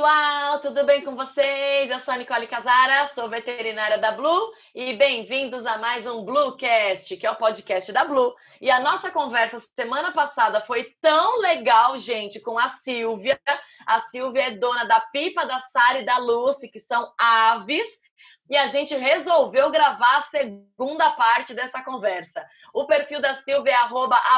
pessoal, tudo bem com vocês? Eu sou a Nicole Casara, sou veterinária da Blue e bem-vindos a mais um Bluecast, que é o podcast da Blue. E a nossa conversa semana passada foi tão legal, gente, com a Silvia. A Silvia é dona da Pipa, da Sara e da Lucy, que são aves. E a gente resolveu gravar a segunda parte dessa conversa. O perfil da Silvia é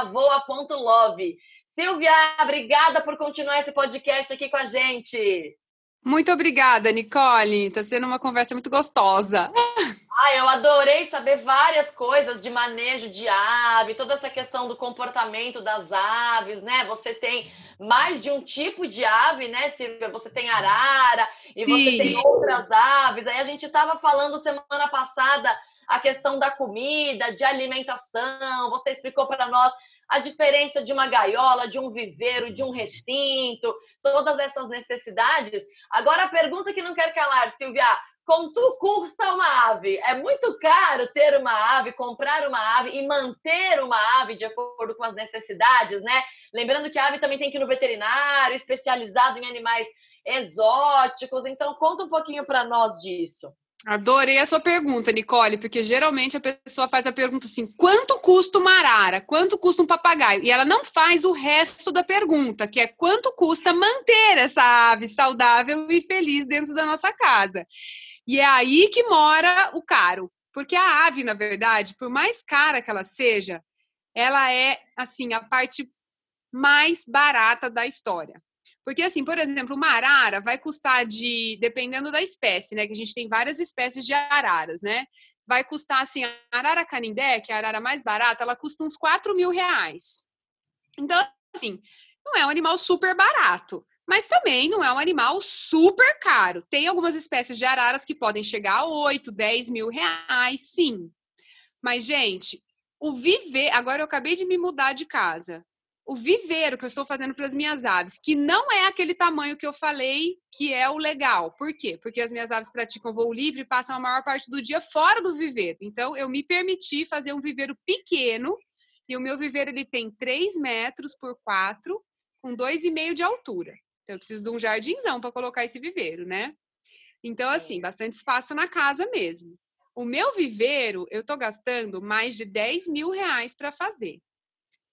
avoa.love. Silvia, obrigada por continuar esse podcast aqui com a gente. Muito obrigada, Nicole. Está sendo uma conversa muito gostosa. Ah, eu adorei saber várias coisas de manejo de ave, toda essa questão do comportamento das aves, né? Você tem mais de um tipo de ave, né, Silvia? Você tem arara e você Sim. tem outras aves. Aí a gente estava falando semana passada a questão da comida, de alimentação. Você explicou para nós a diferença de uma gaiola, de um viveiro, de um recinto, todas essas necessidades. Agora, a pergunta que não quer calar, Silvia, quanto custa uma ave? É muito caro ter uma ave, comprar uma ave e manter uma ave de acordo com as necessidades, né? Lembrando que a ave também tem que ir no veterinário, especializado em animais exóticos. Então, conta um pouquinho para nós disso. Adorei a sua pergunta, Nicole, porque geralmente a pessoa faz a pergunta assim: quanto custa uma arara? Quanto custa um papagaio? E ela não faz o resto da pergunta, que é quanto custa manter essa ave saudável e feliz dentro da nossa casa. E é aí que mora o caro. Porque a ave, na verdade, por mais cara que ela seja, ela é assim a parte mais barata da história. Porque, assim, por exemplo, uma arara vai custar de, dependendo da espécie, né? Que a gente tem várias espécies de araras, né? Vai custar, assim, a arara canindé, que é a arara mais barata, ela custa uns 4 mil reais. Então, assim, não é um animal super barato, mas também não é um animal super caro. Tem algumas espécies de araras que podem chegar a 8, 10 mil reais, sim. Mas, gente, o viver. Agora eu acabei de me mudar de casa o viveiro que eu estou fazendo para as minhas aves, que não é aquele tamanho que eu falei que é o legal. Por quê? Porque as minhas aves praticam voo livre e passam a maior parte do dia fora do viveiro. Então, eu me permiti fazer um viveiro pequeno, e o meu viveiro ele tem 3 metros por 4, com 2,5 de altura. Então, eu preciso de um jardinzão para colocar esse viveiro, né? Então, assim, bastante espaço na casa mesmo. O meu viveiro, eu estou gastando mais de 10 mil reais para fazer.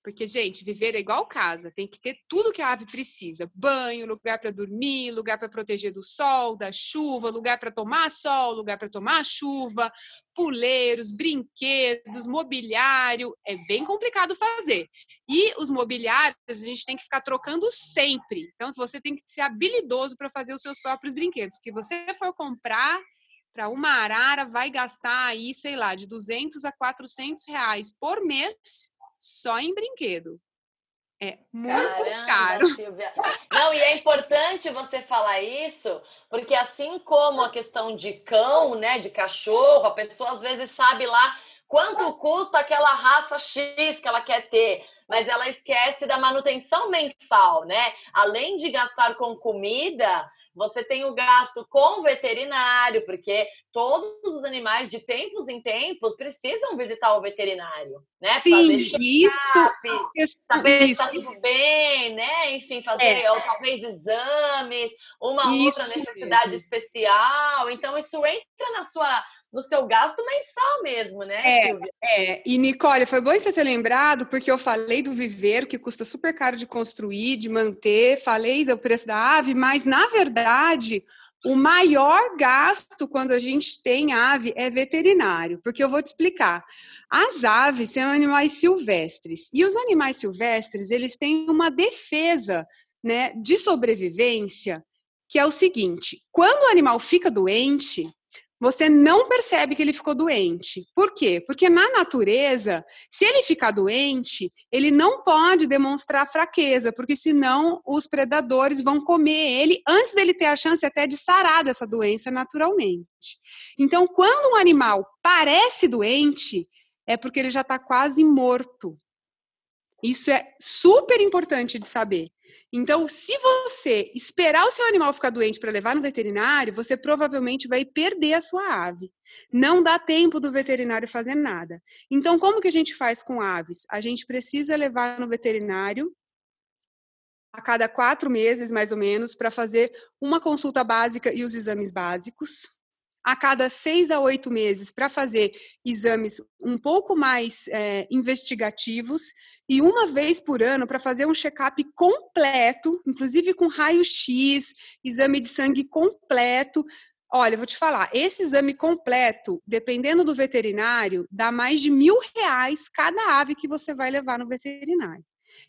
Porque, gente, viver é igual casa, tem que ter tudo que a ave precisa: banho, lugar para dormir, lugar para proteger do sol, da chuva, lugar para tomar sol, lugar para tomar chuva, puleiros, brinquedos, mobiliário. É bem complicado fazer. E os mobiliários a gente tem que ficar trocando sempre. Então, você tem que ser habilidoso para fazer os seus próprios brinquedos. Que você for comprar para uma arara, vai gastar aí, sei lá, de 200 a 400 reais por mês só em brinquedo. É muito Caramba, caro. Silvia. Não, e é importante você falar isso, porque assim como a questão de cão, né, de cachorro, a pessoa às vezes sabe lá quanto custa aquela raça X que ela quer ter, mas ela esquece da manutenção mensal, né? Além de gastar com comida, você tem o gasto com veterinário, porque todos os animais, de tempos em tempos, precisam visitar o veterinário, né? Sim, isso, saber se está tudo bem, né? Enfim, fazer é. ou, talvez exames, uma isso outra necessidade mesmo. especial. Então, isso entra na sua no seu gasto mensal mesmo, né, é, Silvia? É, e Nicole, foi bom você ter lembrado, porque eu falei do viveiro, que custa super caro de construir, de manter, falei do preço da ave, mas, na verdade, o maior gasto quando a gente tem ave é veterinário, porque eu vou te explicar. As aves são animais silvestres, e os animais silvestres, eles têm uma defesa né, de sobrevivência, que é o seguinte, quando o animal fica doente, você não percebe que ele ficou doente. Por quê? Porque na natureza, se ele ficar doente, ele não pode demonstrar fraqueza, porque senão os predadores vão comer ele antes dele ter a chance até de sarar dessa doença naturalmente. Então, quando um animal parece doente, é porque ele já está quase morto. Isso é super importante de saber. Então, se você esperar o seu animal ficar doente para levar no veterinário, você provavelmente vai perder a sua ave. Não dá tempo do veterinário fazer nada. Então, como que a gente faz com aves? A gente precisa levar no veterinário cada quatro meses, mais ou menos, para fazer uma consulta básica e os exames básicos. A cada seis a oito meses para fazer exames um pouco mais é, investigativos e uma vez por ano para fazer um check-up completo, inclusive com raio-x, exame de sangue completo. Olha, vou te falar, esse exame completo, dependendo do veterinário, dá mais de mil reais cada ave que você vai levar no veterinário.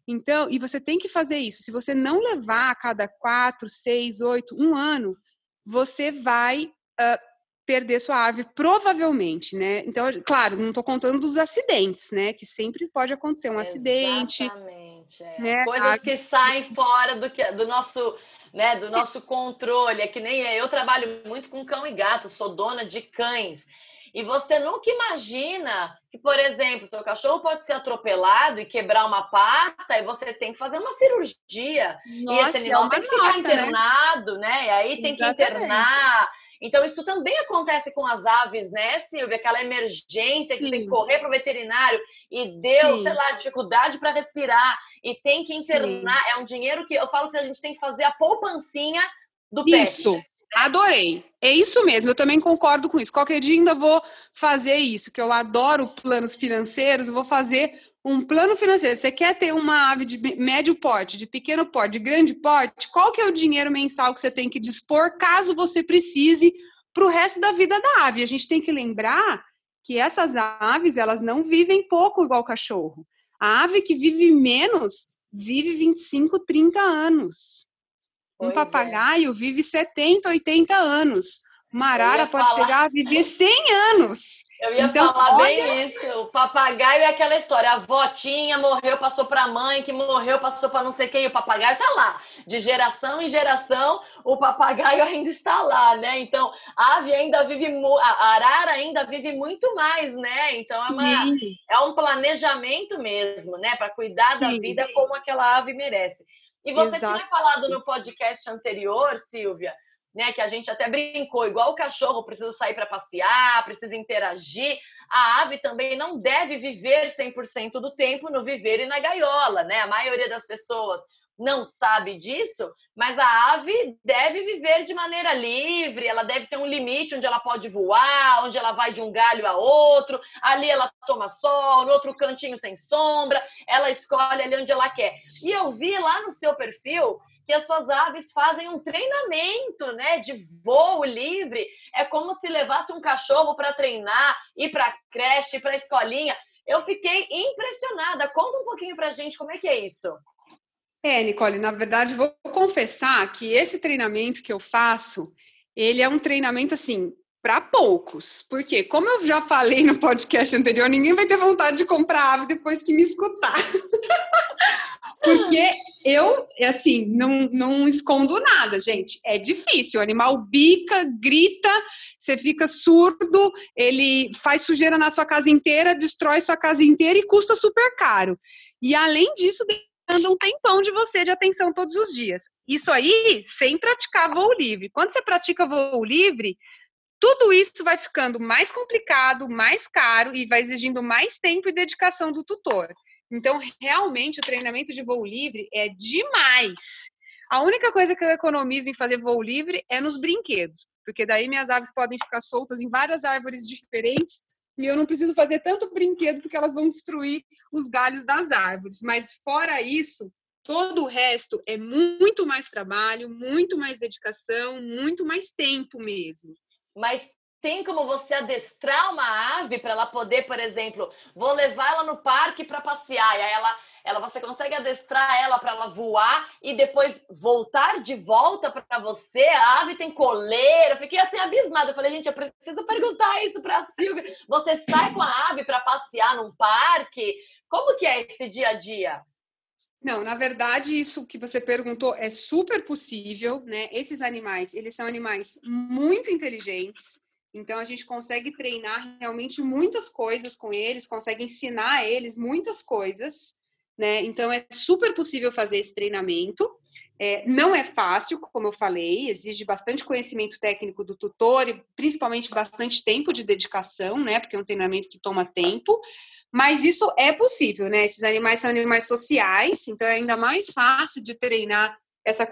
Então, e você tem que fazer isso. Se você não levar a cada quatro, seis, oito, um ano, você vai uh, perder sua ave, provavelmente, né? Então, claro, não estou contando dos acidentes, né? Que sempre pode acontecer um Exatamente, acidente. É. Né? Coisas que saem fora do, que, do nosso. Né, do nosso controle, é que nem eu trabalho muito com cão e gato, sou dona de cães. E você nunca imagina que, por exemplo, seu cachorro pode ser atropelado e quebrar uma pata e você tem que fazer uma cirurgia. Nossa, e esse animal é tem que ficar né? internado, né? né? E aí tem Exatamente. que internar. Então, isso também acontece com as aves, né, Silvia? Aquela emergência que Sim. tem que correr para o veterinário e deu, Sim. sei lá, dificuldade para respirar e tem que internar. Sim. É um dinheiro que eu falo que a gente tem que fazer a poupancinha do pet. Isso. Adorei. É isso mesmo, eu também concordo com isso. Qualquer dia ainda vou fazer isso, que eu adoro planos financeiros, vou fazer um plano financeiro. Você quer ter uma ave de médio porte, de pequeno porte, de grande porte? Qual que é o dinheiro mensal que você tem que dispor caso você precise para o resto da vida da ave? A gente tem que lembrar que essas aves, elas não vivem pouco igual cachorro. A ave que vive menos vive 25, 30 anos. Pois um é. papagaio é. vive 70, 80 anos. Uma arara pode falar... chegar a viver 100 anos. Eu ia então, falar olha... bem isso. O papagaio é aquela história. A votinha morreu, passou para a mãe, que morreu, passou para não sei quem. O papagaio está lá. De geração em geração, o papagaio ainda está lá, né? Então, a ave ainda vive... A arara ainda vive muito mais, né? Então, é, uma... é um planejamento mesmo, né? Para cuidar Sim. da vida como aquela ave merece. E você Exato. tinha falado no podcast anterior, Silvia, né, que a gente até brincou, igual o cachorro precisa sair para passear, precisa interagir, a ave também não deve viver 100% do tempo no viver e na gaiola, né? A maioria das pessoas não sabe disso, mas a ave deve viver de maneira livre, ela deve ter um limite onde ela pode voar, onde ela vai de um galho a outro, ali ela toma sol, no outro cantinho tem sombra, ela escolhe ali onde ela quer. E eu vi lá no seu perfil que as suas aves fazem um treinamento, né, de voo livre. É como se levasse um cachorro para treinar, ir para creche, para escolinha. Eu fiquei impressionada. Conta um pouquinho para gente como é que é isso. É, Nicole, na verdade, vou confessar que esse treinamento que eu faço, ele é um treinamento assim para poucos, porque como eu já falei no podcast anterior, ninguém vai ter vontade de comprar ave depois que me escutar. porque eu, assim, não, não escondo nada, gente. É difícil. O animal bica, grita, você fica surdo, ele faz sujeira na sua casa inteira, destrói sua casa inteira e custa super caro. E além disso, demanda um tempão de você de atenção todos os dias. Isso aí sem praticar voo livre. Quando você pratica voo livre, tudo isso vai ficando mais complicado, mais caro e vai exigindo mais tempo e dedicação do tutor. Então, realmente, o treinamento de voo livre é demais. A única coisa que eu economizo em fazer voo livre é nos brinquedos, porque daí minhas aves podem ficar soltas em várias árvores diferentes e eu não preciso fazer tanto brinquedo porque elas vão destruir os galhos das árvores. Mas fora isso, todo o resto é muito mais trabalho, muito mais dedicação, muito mais tempo mesmo. Mas tem como você adestrar uma ave para ela poder, por exemplo, vou levar ela no parque para passear, e aí ela ela você consegue adestrar ela para ela voar e depois voltar de volta para você. A ave tem coleira. Eu fiquei assim abismada. Eu falei, gente, eu preciso perguntar isso para a Silvia. Você sai com a ave para passear num parque? Como que é esse dia a dia? Não, na verdade, isso que você perguntou é super possível, né? Esses animais, eles são animais muito inteligentes. Então a gente consegue treinar realmente muitas coisas com eles, consegue ensinar a eles muitas coisas né? Então é super possível fazer esse treinamento. É, não é fácil, como eu falei, exige bastante conhecimento técnico do tutor e principalmente bastante tempo de dedicação, né? Porque é um treinamento que toma tempo, mas isso é possível, né? Esses animais são animais sociais, então é ainda mais fácil de treinar essa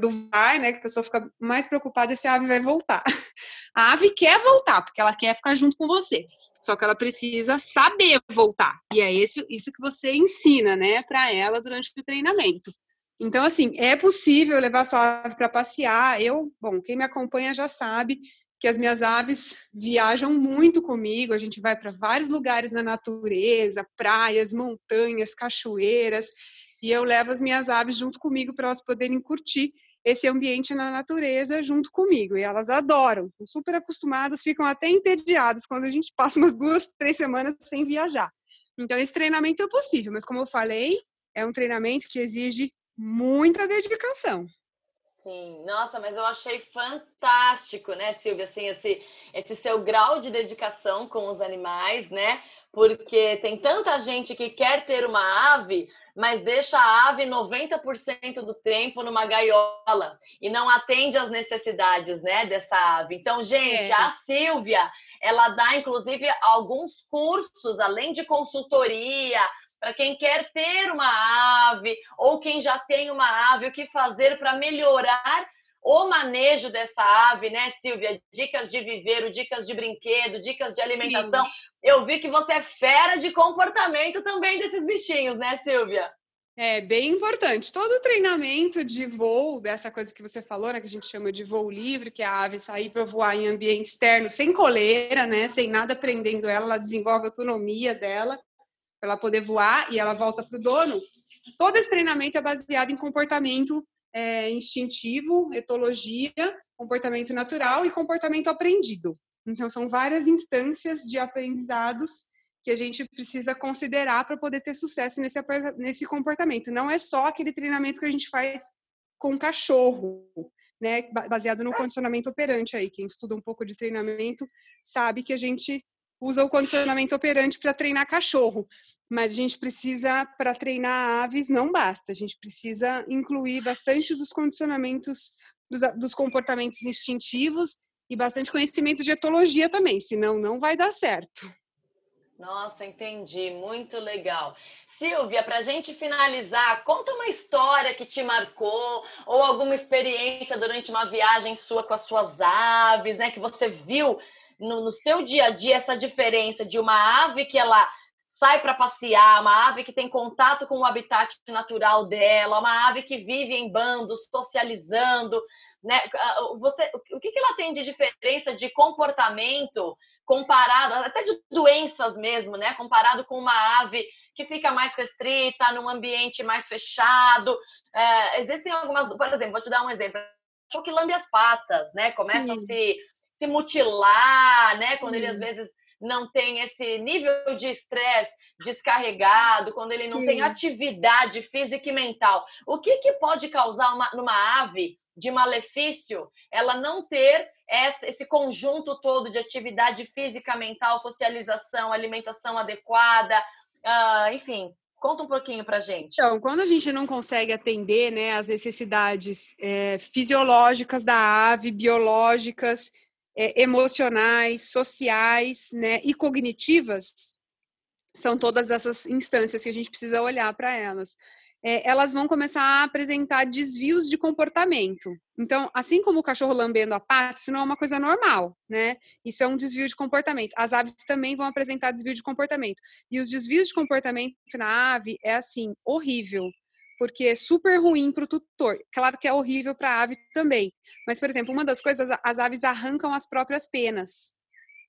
do vai, né? Que a pessoa fica mais preocupada se a ave vai voltar. A ave quer voltar, porque ela quer ficar junto com você. Só que ela precisa saber voltar. E é isso, isso que você ensina, né, para ela durante o treinamento. Então, assim, é possível levar sua ave para passear. Eu, bom, quem me acompanha já sabe que as minhas aves viajam muito comigo. A gente vai para vários lugares na natureza, praias, montanhas, cachoeiras, e eu levo as minhas aves junto comigo para elas poderem curtir esse ambiente na natureza junto comigo. E elas adoram, são super acostumadas, ficam até entediadas quando a gente passa umas duas, três semanas sem viajar. Então, esse treinamento é possível, mas como eu falei, é um treinamento que exige muita dedicação. Sim, nossa, mas eu achei fantástico, né, Silvia, assim, esse, esse seu grau de dedicação com os animais, né? Porque tem tanta gente que quer ter uma ave, mas deixa a ave 90% do tempo numa gaiola e não atende às necessidades, né, dessa ave. Então, gente, é. a Silvia, ela dá inclusive alguns cursos além de consultoria, para quem quer ter uma ave ou quem já tem uma ave, o que fazer para melhorar o manejo dessa ave, né, Silvia? Dicas de viveiro, dicas de brinquedo, dicas de alimentação. Sim. Eu vi que você é fera de comportamento também desses bichinhos, né, Silvia? É bem importante. Todo o treinamento de voo, dessa coisa que você falou, né, que a gente chama de voo livre, que é a ave sair para voar em ambiente externo, sem coleira, né, sem nada prendendo ela, ela desenvolve a autonomia dela para ela poder voar e ela volta para o dono. Todo esse treinamento é baseado em comportamento é, instintivo, etologia, comportamento natural e comportamento aprendido. Então, são várias instâncias de aprendizados que a gente precisa considerar para poder ter sucesso nesse, nesse comportamento. Não é só aquele treinamento que a gente faz com cachorro, né, baseado no condicionamento operante aí. Quem estuda um pouco de treinamento sabe que a gente usa o condicionamento operante para treinar cachorro, mas a gente precisa, para treinar aves, não basta, a gente precisa incluir bastante dos condicionamentos, dos, dos comportamentos instintivos e bastante conhecimento de etologia também, senão não vai dar certo. Nossa, entendi, muito legal. Silvia, para a gente finalizar, conta uma história que te marcou ou alguma experiência durante uma viagem sua com as suas aves, né? Que você viu no, no seu dia a dia essa diferença de uma ave que ela sai para passear, uma ave que tem contato com o habitat natural dela, uma ave que vive em bandos, socializando, né? Você, o que, que ela tem de diferença de comportamento comparado, até de doenças mesmo, né? Comparado com uma ave que fica mais restrita, num ambiente mais fechado. É, existem algumas, por exemplo, vou te dar um exemplo. O que lambe as patas, né? Começa Sim. a se se mutilar, né? Quando ele às vezes não tem esse nível de estresse descarregado, quando ele não Sim. tem atividade física e mental. O que, que pode causar uma, numa ave de malefício ela não ter esse conjunto todo de atividade física, mental, socialização, alimentação adequada, uh, enfim, Conta um pouquinho para gente. Então, quando a gente não consegue atender né, as necessidades é, fisiológicas da ave, biológicas é, emocionais, sociais né, e cognitivas, são todas essas instâncias que a gente precisa olhar para elas. É, elas vão começar a apresentar desvios de comportamento. Então, assim como o cachorro lambendo a pata, isso não é uma coisa normal, né? Isso é um desvio de comportamento. As aves também vão apresentar desvio de comportamento. E os desvios de comportamento na ave é assim, horrível porque é super ruim para o tutor. Claro que é horrível para a ave também. Mas, por exemplo, uma das coisas, as aves arrancam as próprias penas.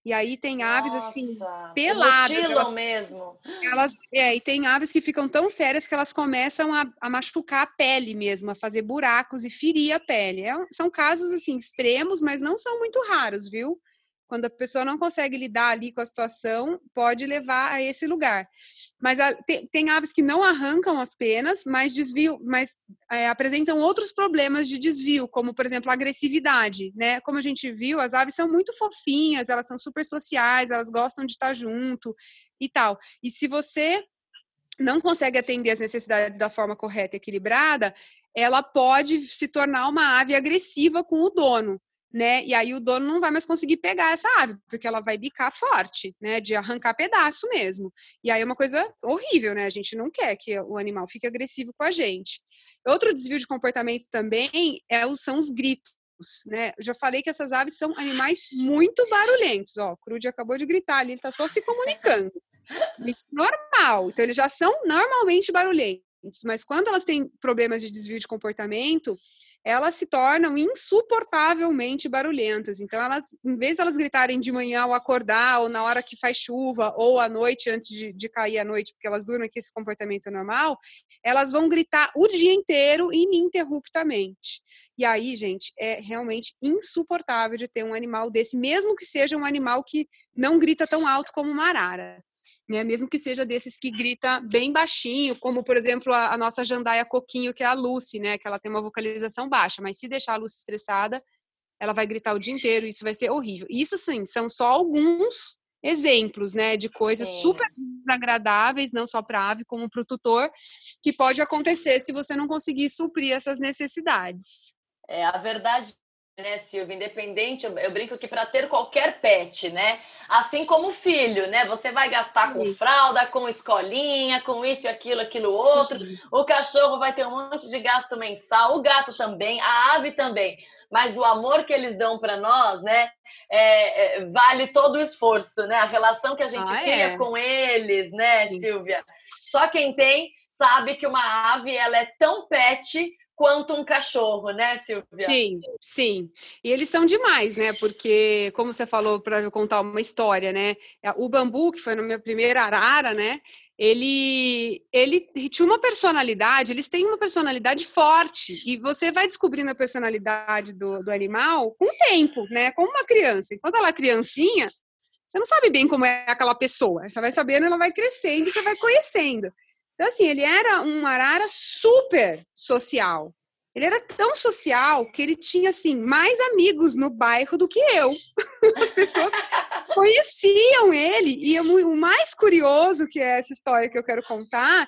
E aí tem aves assim, Nossa, assim, peladas. Elas, mesmo. Elas, é, e tem aves que ficam tão sérias que elas começam a, a machucar a pele mesmo, a fazer buracos e ferir a pele. É, são casos assim extremos, mas não são muito raros, viu? Quando a pessoa não consegue lidar ali com a situação, pode levar a esse lugar. Mas a, tem, tem, aves que não arrancam as penas, mas desvio, mas é, apresentam outros problemas de desvio, como por exemplo agressividade, né? Como a gente viu, as aves são muito fofinhas, elas são super sociais, elas gostam de estar junto e tal. E se você não consegue atender as necessidades da forma correta e equilibrada, ela pode se tornar uma ave agressiva com o dono né? E aí o dono não vai mais conseguir pegar essa ave, porque ela vai bicar forte, né? De arrancar pedaço mesmo. E aí é uma coisa horrível, né? A gente não quer que o animal fique agressivo com a gente. Outro desvio de comportamento também é, são os gritos. Né? Já falei que essas aves são animais muito barulhentos. Ó, o Crude acabou de gritar ali, ele está só se comunicando. É normal. Então, eles já são normalmente barulhentos. Mas quando elas têm problemas de desvio de comportamento, elas se tornam insuportavelmente barulhentas. Então, elas, em vez de elas gritarem de manhã ao acordar, ou na hora que faz chuva, ou à noite antes de, de cair à noite, porque elas dormem que esse comportamento é normal, elas vão gritar o dia inteiro ininterruptamente. E aí, gente, é realmente insuportável de ter um animal desse, mesmo que seja um animal que não grita tão alto como uma arara né? Mesmo que seja desses que grita bem baixinho, como por exemplo a, a nossa jandaia coquinho, que é a Lucy, né? Que ela tem uma vocalização baixa, mas se deixar a Lucy estressada, ela vai gritar o dia inteiro, isso vai ser horrível. Isso sim, são só alguns exemplos, né, de coisas sim. super agradáveis, não só para a ave, como para o tutor, que pode acontecer se você não conseguir suprir essas necessidades. É, a verdade né, Silvia? Independente, eu, eu brinco que para ter qualquer pet, né? Assim como filho, né? Você vai gastar com fralda, com escolinha, com isso, aquilo, aquilo outro. O cachorro vai ter um monte de gasto mensal, o gato também, a ave também. Mas o amor que eles dão para nós, né? É, é, vale todo o esforço, né? A relação que a gente ah, cria é. com eles, né, Sim. Silvia? Só quem tem sabe que uma ave ela é tão pet quanto um cachorro, né, Silvia? Sim, sim. E eles são demais, né? Porque, como você falou, para contar uma história, né? É, o bambu, que foi na minha primeira arara, né? Ele, ele tinha uma personalidade, eles têm uma personalidade forte, e você vai descobrindo a personalidade do, do animal com o tempo, né? Como uma criança. Enquanto ela é criancinha, você não sabe bem como é aquela pessoa. Você vai sabendo, ela vai crescendo e você vai conhecendo. Então, assim, ele era um arara super social. Ele era tão social que ele tinha, assim, mais amigos no bairro do que eu. As pessoas conheciam ele. E o mais curioso que é essa história que eu quero contar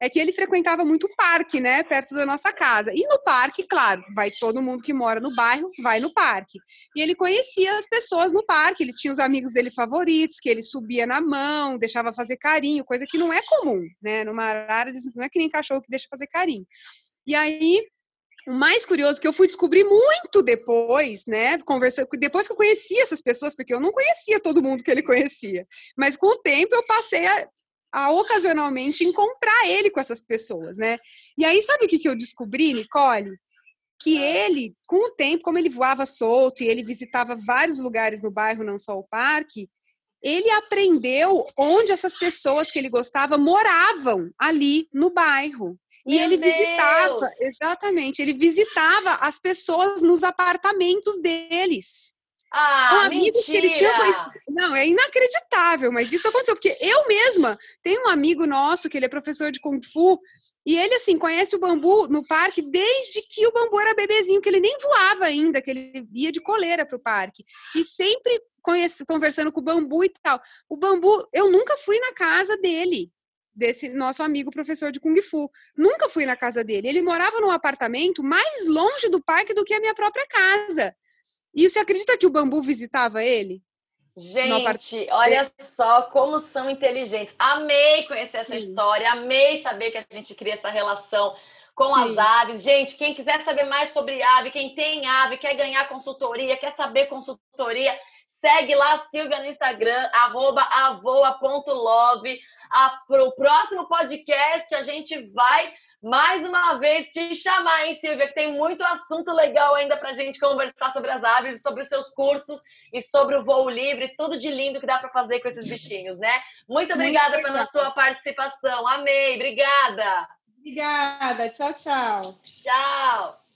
é que ele frequentava muito o parque, né, perto da nossa casa. E no parque, claro, vai todo mundo que mora no bairro, vai no parque. E ele conhecia as pessoas no parque, ele tinha os amigos dele favoritos, que ele subia na mão, deixava fazer carinho, coisa que não é comum, né? Numa área, não é que nem cachorro que deixa fazer carinho. E aí, o mais curioso que eu fui descobrir muito depois, né? Conversando, depois que eu conhecia essas pessoas, porque eu não conhecia todo mundo que ele conhecia. Mas com o tempo eu passei a a ocasionalmente encontrar ele com essas pessoas, né? E aí, sabe o que, que eu descobri, Nicole? Que ele, com o tempo, como ele voava solto e ele visitava vários lugares no bairro, não só o parque, ele aprendeu onde essas pessoas que ele gostava moravam ali no bairro. E Meu ele Deus. visitava, exatamente, ele visitava as pessoas nos apartamentos deles. Ah, amigos que ele tinha conhecido. Não, é inacreditável, mas isso aconteceu, porque eu mesma tenho um amigo nosso que ele é professor de Kung Fu, e ele, assim, conhece o bambu no parque desde que o bambu era bebezinho, que ele nem voava ainda, que ele ia de coleira para o parque. E sempre conhece, conversando com o bambu e tal. O bambu, eu nunca fui na casa dele, desse nosso amigo professor de Kung Fu. Nunca fui na casa dele. Ele morava num apartamento mais longe do parque do que a minha própria casa. E você acredita que o bambu visitava ele? Gente, olha só como são inteligentes. Amei conhecer essa Sim. história, amei saber que a gente cria essa relação com Sim. as aves. Gente, quem quiser saber mais sobre ave, quem tem ave, quer ganhar consultoria, quer saber consultoria, segue lá a Silvia no Instagram, arroba avoa.love. Para o próximo podcast, a gente vai mais uma vez te chamar, hein, Silvia, que tem muito assunto legal ainda para a gente conversar sobre as aves e sobre os seus cursos e sobre o voo livre, tudo de lindo que dá para fazer com esses bichinhos, né? Muito obrigada muito pela sua participação. Amei, obrigada. Obrigada. Tchau, tchau. Tchau.